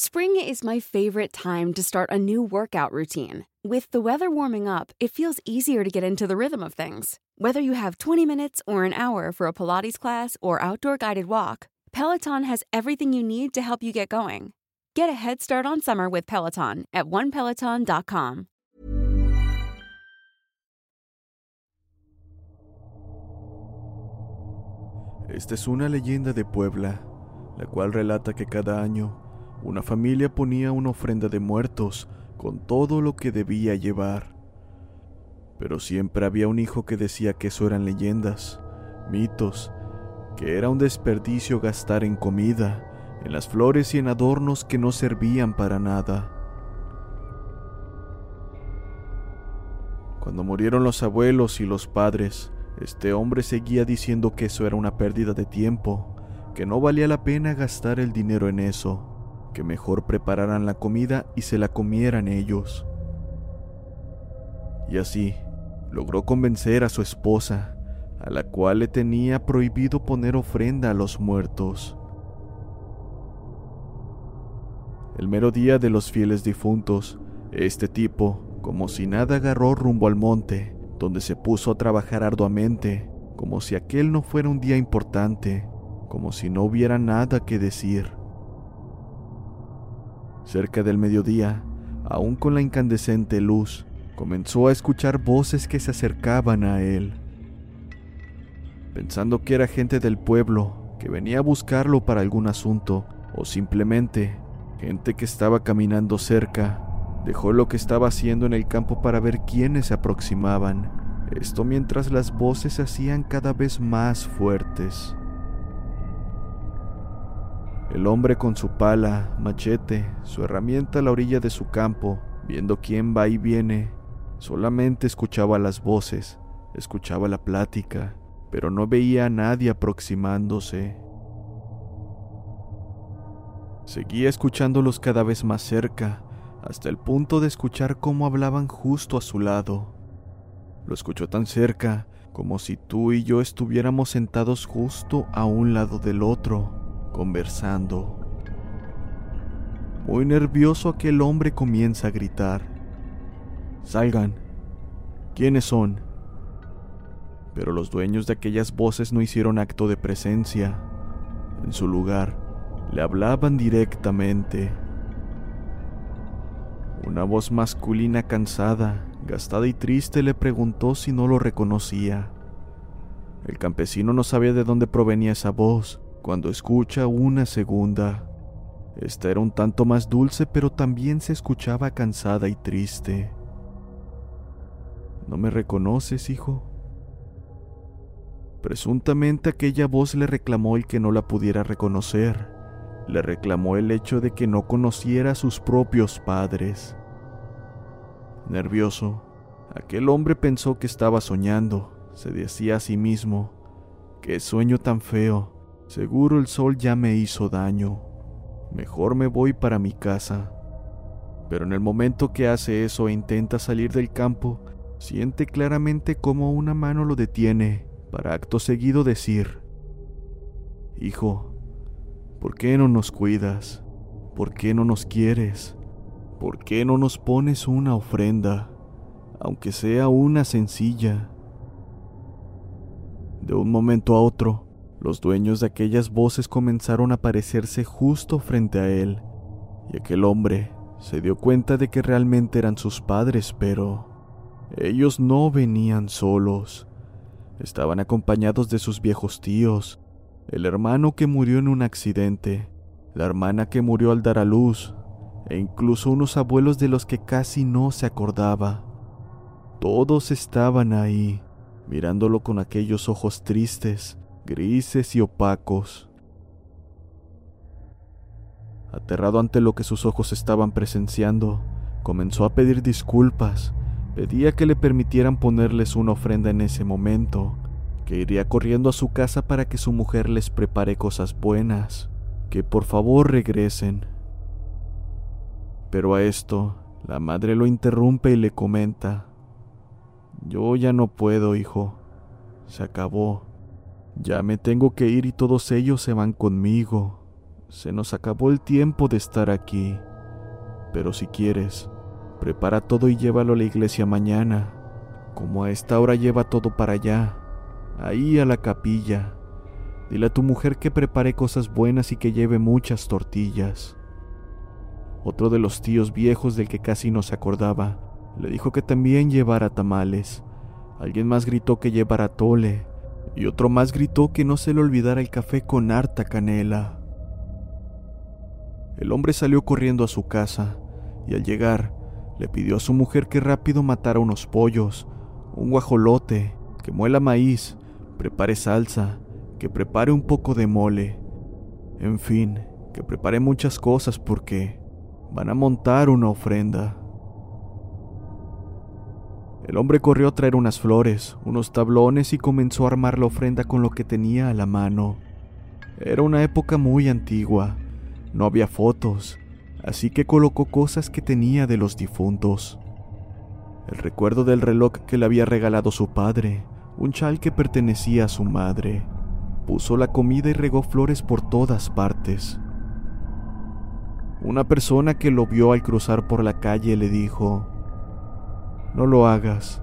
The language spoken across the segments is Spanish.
Spring is my favorite time to start a new workout routine. With the weather warming up, it feels easier to get into the rhythm of things. Whether you have 20 minutes or an hour for a Pilates class or outdoor guided walk, Peloton has everything you need to help you get going. Get a head start on summer with Peloton at onepeloton.com. Esta es una leyenda de Puebla, la cual relata que cada año una familia ponía una ofrenda de muertos con todo lo que debía llevar. Pero siempre había un hijo que decía que eso eran leyendas, mitos, que era un desperdicio gastar en comida, en las flores y en adornos que no servían para nada. Cuando murieron los abuelos y los padres, este hombre seguía diciendo que eso era una pérdida de tiempo, que no valía la pena gastar el dinero en eso, que mejor prepararan la comida y se la comieran ellos. Y así, logró convencer a su esposa, a la cual le tenía prohibido poner ofrenda a los muertos. El mero día de los fieles difuntos, este tipo, como si nada, agarró rumbo al monte, donde se puso a trabajar arduamente, como si aquel no fuera un día importante, como si no hubiera nada que decir. Cerca del mediodía, aún con la incandescente luz, comenzó a escuchar voces que se acercaban a él. Pensando que era gente del pueblo que venía a buscarlo para algún asunto, o simplemente gente que estaba caminando cerca, dejó lo que estaba haciendo en el campo para ver quiénes se aproximaban. Esto mientras las voces se hacían cada vez más fuertes. El hombre con su pala, machete, su herramienta a la orilla de su campo, viendo quién va y viene, solamente escuchaba las voces, escuchaba la plática, pero no veía a nadie aproximándose. Seguía escuchándolos cada vez más cerca, hasta el punto de escuchar cómo hablaban justo a su lado. Lo escuchó tan cerca como si tú y yo estuviéramos sentados justo a un lado del otro, conversando. Muy nervioso aquel hombre comienza a gritar. Salgan. ¿Quiénes son? Pero los dueños de aquellas voces no hicieron acto de presencia. En su lugar, le hablaban directamente. Una voz masculina cansada, gastada y triste le preguntó si no lo reconocía. El campesino no sabía de dónde provenía esa voz cuando escucha una segunda. Esta era un tanto más dulce, pero también se escuchaba cansada y triste. ¿No me reconoces, hijo? Presuntamente aquella voz le reclamó el que no la pudiera reconocer. Le reclamó el hecho de que no conociera a sus propios padres. Nervioso, aquel hombre pensó que estaba soñando. Se decía a sí mismo, qué sueño tan feo. Seguro el sol ya me hizo daño. Mejor me voy para mi casa. Pero en el momento que hace eso e intenta salir del campo, siente claramente cómo una mano lo detiene para acto seguido decir, Hijo, ¿por qué no nos cuidas? ¿Por qué no nos quieres? ¿Por qué no nos pones una ofrenda, aunque sea una sencilla? De un momento a otro, Los dueños de aquellas voces comenzaron a aparecerse justo frente a él, y aquel hombre se dio cuenta de que realmente eran sus padres, pero ellos no venían solos. Estaban acompañados de sus viejos tíos, el hermano que murió en un accidente, la hermana que murió al dar a luz, e incluso unos abuelos de los que casi no se acordaba. Todos estaban ahí, mirándolo con aquellos ojos tristes, grises y opacos. Aterrado ante lo que sus ojos estaban presenciando, comenzó a pedir disculpas, pedía que le permitieran ponerles una ofrenda en ese momento, que iría corriendo a su casa para que su mujer les prepare cosas buenas, que por favor regresen. Pero a esto, la madre lo interrumpe y le comenta, Yo ya no puedo, hijo, se acabó, ya me tengo que ir y todos ellos se van conmigo, se nos acabó el tiempo de estar aquí, pero si quieres, prepara todo y llévalo a la iglesia mañana, como a esta hora lleva todo para allá, ahí a la capilla. Dile a tu mujer que prepare cosas buenas y que lleve muchas tortillas. Otro de los tíos viejos del que casi no se acordaba le dijo que también llevara tamales. Alguien más gritó que llevara tole y otro más gritó que no se le olvidara el café con harta canela. El hombre salió corriendo a su casa y al llegar le pidió a su mujer que rápido matara unos pollos, un guajolote, que muela maíz, prepare salsa, que prepare un poco de mole. En fin, que prepare muchas cosas porque van a montar una ofrenda. El hombre corrió a traer unas flores, unos tablones y comenzó a armar la ofrenda con lo que tenía a la mano. Era una época muy antigua, no había fotos, así que colocó cosas que tenía de los difuntos. El recuerdo del reloj que le había regalado su padre, un chal que pertenecía a su madre. Puso la comida y regó flores por todas partes. Una persona que lo vio al cruzar por la calle le dijo, no lo hagas,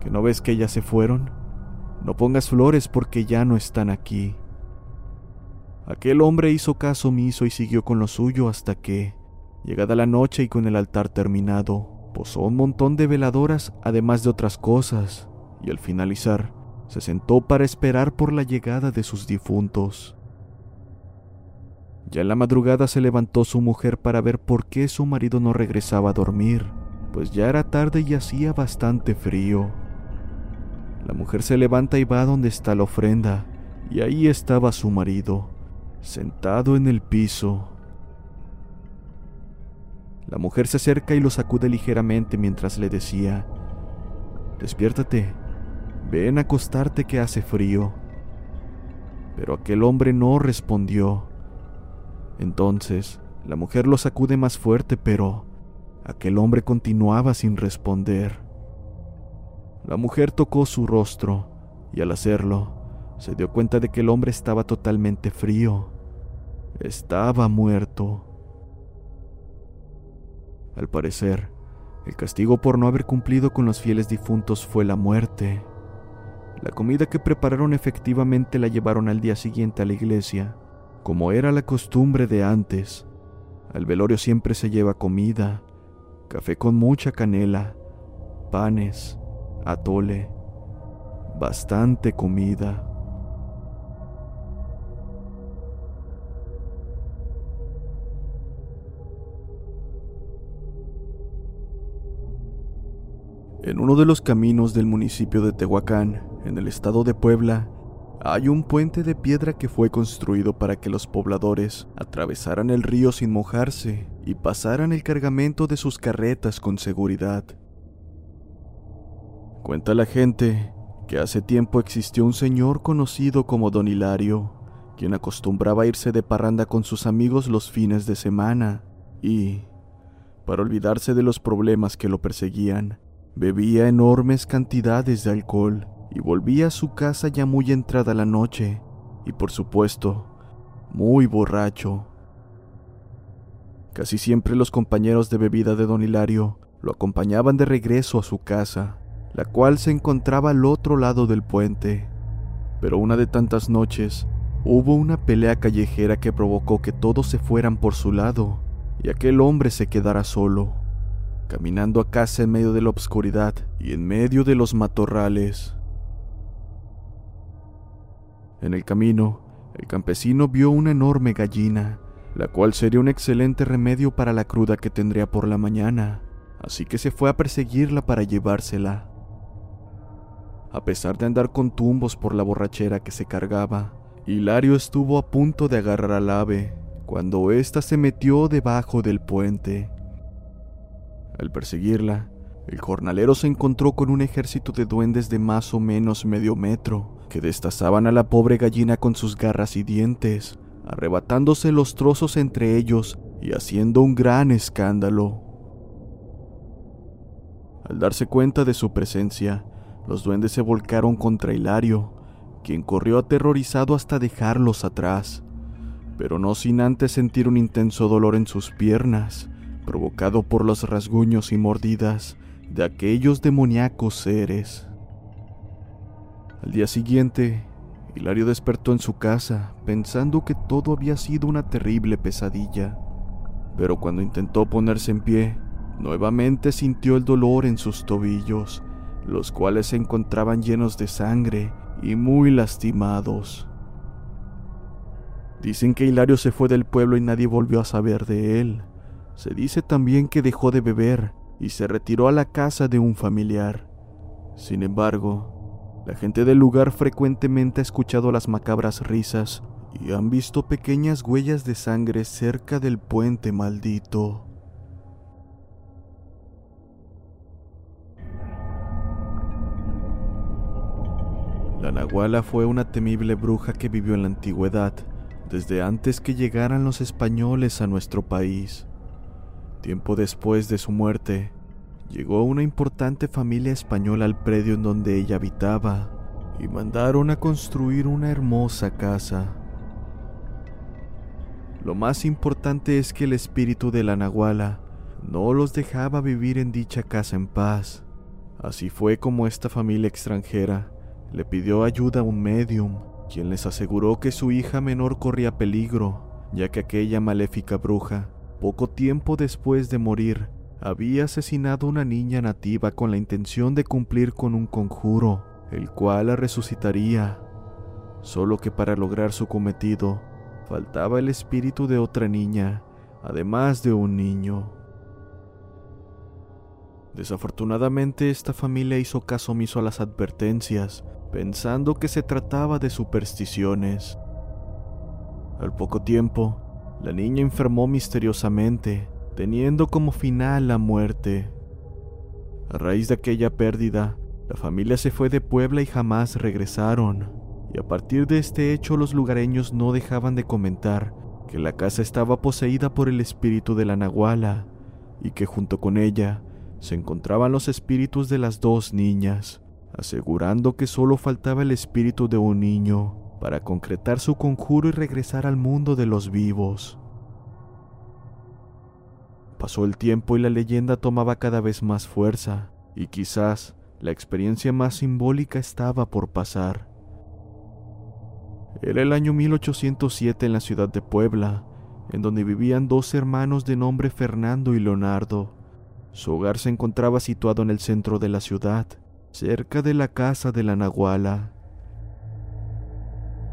que no ves que ya se fueron. No pongas flores porque ya no están aquí. Aquel hombre hizo caso omiso y siguió con lo suyo hasta que, llegada la noche y con el altar terminado, posó un montón de veladoras además de otras cosas, y al finalizar, se sentó para esperar por la llegada de sus difuntos. Ya en la madrugada se levantó su mujer para ver por qué su marido no regresaba a dormir pues ya era tarde y hacía bastante frío. La mujer se levanta y va donde está la ofrenda, y ahí estaba su marido, sentado en el piso. La mujer se acerca y lo sacude ligeramente mientras le decía, Despiértate, ven a acostarte que hace frío. Pero aquel hombre no respondió. Entonces, la mujer lo sacude más fuerte, pero Aquel hombre continuaba sin responder. La mujer tocó su rostro y al hacerlo se dio cuenta de que el hombre estaba totalmente frío. Estaba muerto. Al parecer, el castigo por no haber cumplido con los fieles difuntos fue la muerte. La comida que prepararon efectivamente la llevaron al día siguiente a la iglesia, como era la costumbre de antes. Al velorio siempre se lleva comida, café con mucha canela, panes, atole, bastante comida. En uno de los caminos del municipio de Tehuacán, en el estado de Puebla, hay un puente de piedra que fue construido para que los pobladores atravesaran el río sin mojarse y pasaran el cargamento de sus carretas con seguridad. Cuenta la gente que hace tiempo existió un señor conocido como Don Hilario, quien acostumbraba irse de parranda con sus amigos los fines de semana y, para olvidarse de los problemas que lo perseguían, bebía enormes cantidades de alcohol y volvía a su casa ya muy entrada la noche, y por supuesto, muy borracho. Casi siempre los compañeros de bebida de don Hilario lo acompañaban de regreso a su casa, la cual se encontraba al otro lado del puente. Pero una de tantas noches, Hubo una pelea callejera que provocó que todos se fueran por su lado y aquel hombre se quedara solo, caminando a casa en medio de la oscuridad y en medio de los matorrales. En el camino, el campesino vio una enorme gallina, la cual sería un excelente remedio para la cruda que tendría por la mañana, así que se fue a perseguirla para llevársela. A pesar de andar con tumbos por la borrachera que se cargaba, Hilario estuvo a punto de agarrar al ave cuando ésta se metió debajo del puente. Al perseguirla, el jornalero se encontró con un ejército de duendes de más o menos medio metro que destazaban a la pobre gallina con sus garras y dientes, arrebatándose los trozos entre ellos y haciendo un gran escándalo. Al darse cuenta de su presencia, los duendes se volcaron contra Hilario, quien corrió aterrorizado hasta dejarlos atrás, pero no sin antes sentir un intenso dolor en sus piernas, provocado por los rasguños y mordidas de aquellos demoníacos seres. Al día siguiente, Hilario despertó en su casa pensando que todo había sido una terrible pesadilla, pero cuando intentó ponerse en pie, nuevamente sintió el dolor en sus tobillos, los cuales se encontraban llenos de sangre y muy lastimados. Dicen que Hilario se fue del pueblo y nadie volvió a saber de él. Se dice también que dejó de beber y se retiró a la casa de un familiar. Sin embargo, la gente del lugar frecuentemente ha escuchado las macabras risas y han visto pequeñas huellas de sangre cerca del puente maldito. La Nahuala fue una temible bruja que vivió en la antigüedad, desde antes que llegaran los españoles a nuestro país. Tiempo después de su muerte, llegó una importante familia española al predio en donde ella habitaba y mandaron a construir una hermosa casa. Lo más importante es que el espíritu de la Nahuala no los dejaba vivir en dicha casa en paz. Así fue como esta familia extranjera le pidió ayuda a un medium, quien les aseguró que su hija menor corría peligro, ya que aquella maléfica bruja, poco tiempo después de morir, había asesinado a una niña nativa con la intención de cumplir con un conjuro, el cual la resucitaría. Solo que para lograr su cometido, faltaba el espíritu de otra niña, además de un niño. Desafortunadamente esta familia hizo caso omiso a las advertencias pensando que se trataba de supersticiones. Al poco tiempo, la niña enfermó misteriosamente, teniendo como final la muerte. A raíz de aquella pérdida, la familia se fue de Puebla y jamás regresaron, y a partir de este hecho los lugareños no dejaban de comentar que la casa estaba poseída por el espíritu de la Nahuala y que junto con ella se encontraban los espíritus de las dos niñas asegurando que solo faltaba el espíritu de un niño para concretar su conjuro y regresar al mundo de los vivos. Pasó el tiempo y la leyenda tomaba cada vez más fuerza, y quizás la experiencia más simbólica estaba por pasar. Era el año 1807 en la ciudad de Puebla, en donde vivían dos hermanos de nombre Fernando y Leonardo. Su hogar se encontraba situado en el centro de la ciudad, cerca de la casa de la Nahuala.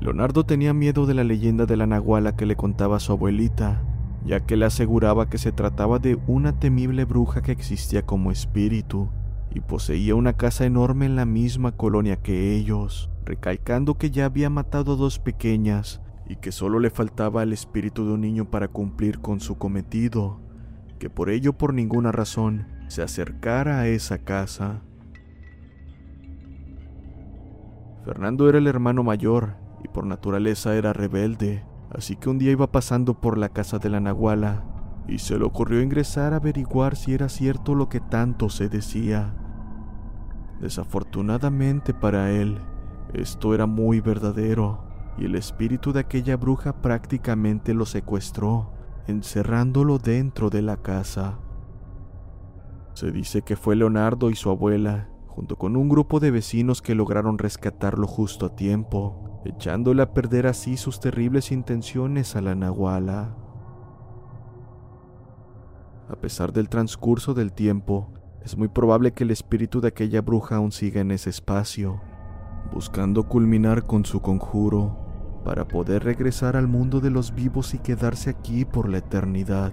Leonardo tenía miedo de la leyenda de la Nahuala que le contaba su abuelita, ya que le aseguraba que se trataba de una temible bruja que existía como espíritu y poseía una casa enorme en la misma colonia que ellos, recalcando que ya había matado dos pequeñas y que solo le faltaba el espíritu de un niño para cumplir con su cometido, que por ello por ninguna razón se acercara a esa casa. Fernando era el hermano mayor y por naturaleza era rebelde, así que un día iba pasando por la casa de la Nahuala y se le ocurrió ingresar a averiguar si era cierto lo que tanto se decía. Desafortunadamente para él, esto era muy verdadero, y el espíritu de aquella bruja prácticamente lo secuestró, encerrándolo dentro de la casa. Se dice que fue Leonardo y su abuela junto con un grupo de vecinos que lograron rescatarlo justo a tiempo, echándole a perder así sus terribles intenciones a la Nahuala. A pesar del transcurso del tiempo, es muy probable que el espíritu de aquella bruja aún siga en ese espacio, buscando culminar con su conjuro para poder regresar al mundo de los vivos y quedarse aquí por la eternidad.